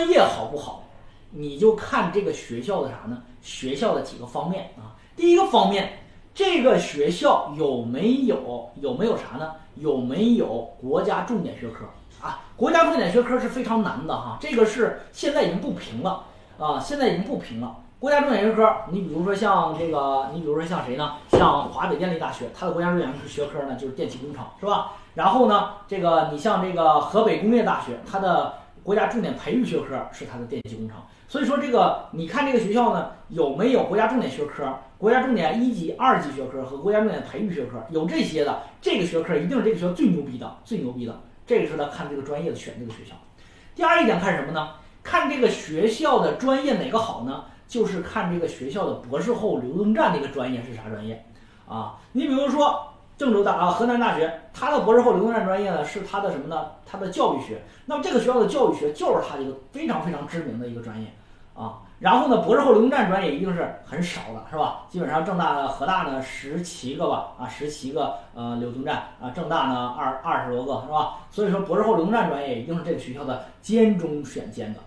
专业好不好，你就看这个学校的啥呢？学校的几个方面啊。第一个方面，这个学校有没有有没有啥呢？有没有国家重点学科啊？国家重点学科是非常难的哈，这个是现在已经不评了啊，现在已经不评了。国家重点学科，你比如说像这个，你比如说像谁呢？像华北电力大学，它的国家重点学科呢就是电气工程，是吧？然后呢，这个你像这个河北工业大学，它的国家重点培育学科是它的电气工程。所以说这个，你看这个学校呢有没有国家重点学科？国家重点一级、二级学科和国家重点培育学科有这些的，这个学科一定是这个学校最牛逼的，最牛逼的。这个是他看这个专业的选这个学校。第二一点看什么呢？看这个学校的专业哪个好呢？就是看这个学校的博士后流动站这个专业是啥专业，啊，你比如说郑州大啊河南大学，它的博士后流动站专业呢是它的什么呢？它的教育学。那么这个学校的教育学就是它一个非常非常知名的一个专业，啊，然后呢博士后流动站专业一定是很少的，是吧？基本上郑大的河大呢十七个吧，啊十七个呃流动站啊，郑大呢二二十多个，是吧？所以说博士后流动站专业一定是这个学校的尖中选尖的。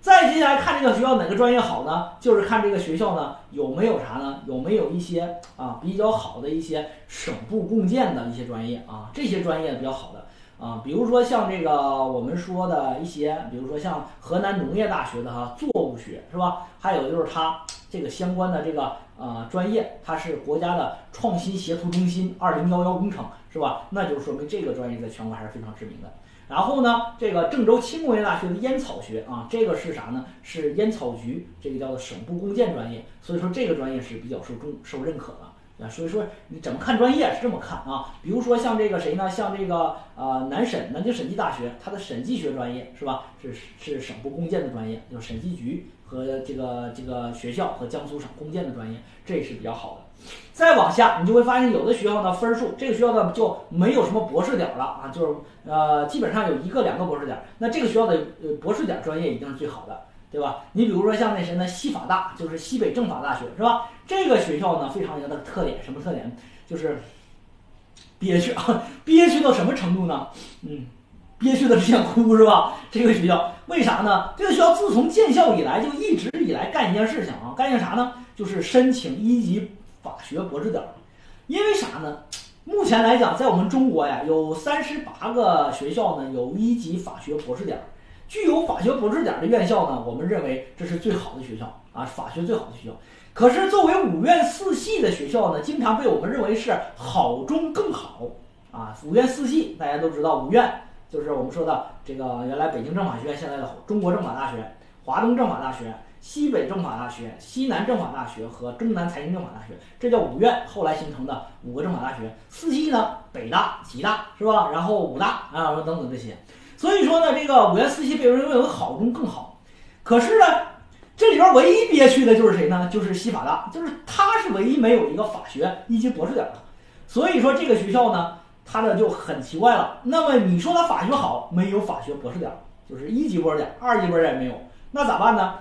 再接下来看这个学校哪个专业好呢？就是看这个学校呢有没有啥呢？有没有一些啊比较好的一些省部共建的一些专业啊？这些专业比较好的啊，比如说像这个我们说的一些，比如说像河南农业大学的哈作物学是吧？还有就是它这个相关的这个呃专业，它是国家的创新协同中心二零幺幺工程是吧？那就说明这个专业在全国还是非常知名的。然后呢，这个郑州轻工业大学的烟草学啊，这个是啥呢？是烟草局这个叫做省部共建专业，所以说这个专业是比较受重受认可的啊。所以说你怎么看专业是这么看啊？比如说像这个谁呢？像这个呃南审南京审计大学，它的审计学专业是吧？是是省部共建的专业，就是审计局和这个这个学校和江苏省共建的专业，这是比较好的。再往下，你就会发现有的学校呢分数，这个学校呢就没有什么博士点了啊，就是呃基本上有一个两个博士点。那这个学校的呃博士点专业一定是最好的，对吧？你比如说像那谁呢，西法大就是西北政法大学是吧？这个学校呢非常有它的特点，什么特点？就是憋屈啊，憋屈到什么程度呢？嗯，憋屈的只想哭是吧？这个学校为啥呢？这个学校自从建校以来就一直以来干一件事情啊，干一件啥呢？就是申请一级。法学博士点，因为啥呢？目前来讲，在我们中国呀，有三十八个学校呢有一级法学博士点，具有法学博士点的院校呢，我们认为这是最好的学校啊，法学最好的学校。可是作为五院四系的学校呢，经常被我们认为是好中更好啊。五院四系大家都知道，五院就是我们说的这个原来北京政法学院，现在的中国政法大学、华东政法大学。西北政法大学、西南政法大学和中南财经政法大学，这叫五院，后来形成的五个政法大学。四系呢，北大、吉大是吧？然后武大啊等等这些。所以说呢，这个五院四系被认为好中更好。可是呢，这里边唯一憋屈的就是谁呢？就是西法大，就是它是唯一没有一个法学一级博士点的。所以说这个学校呢，它的就很奇怪了。那么你说它法学好，没有法学博士点，就是一级博士点，二级博士点也没有，那咋办呢？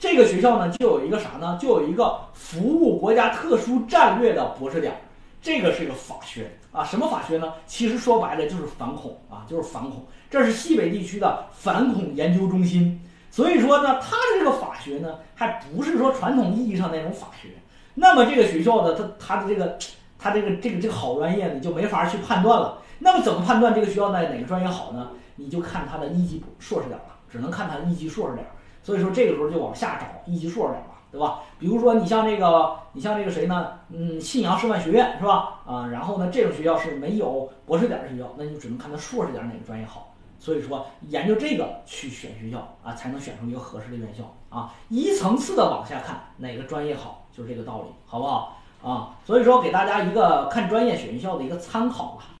这个学校呢，就有一个啥呢？就有一个服务国家特殊战略的博士点，这个是一个法学啊。什么法学呢？其实说白了就是反恐啊，就是反恐。这是西北地区的反恐研究中心。所以说呢，它的这个法学呢，还不是说传统意义上那种法学。那么这个学校的它它的这个它这个这个这个好专业，你就没法去判断了。那么怎么判断这个学校在哪个专业好呢？你就看它的一级硕士点了，只能看它的一级硕士点。所以说这个时候就往下找一级硕士点了，对吧？比如说你像这个，你像这个谁呢？嗯，信阳师范学院是吧？啊，然后呢，这种学校是没有博士点的学校，那你只能看它硕士点哪个专业好。所以说研究这个去选学校啊，才能选出一个合适的院校啊。一层次的往下看哪个专业好，就是这个道理，好不好？啊，所以说给大家一个看专业选学校的一个参考吧。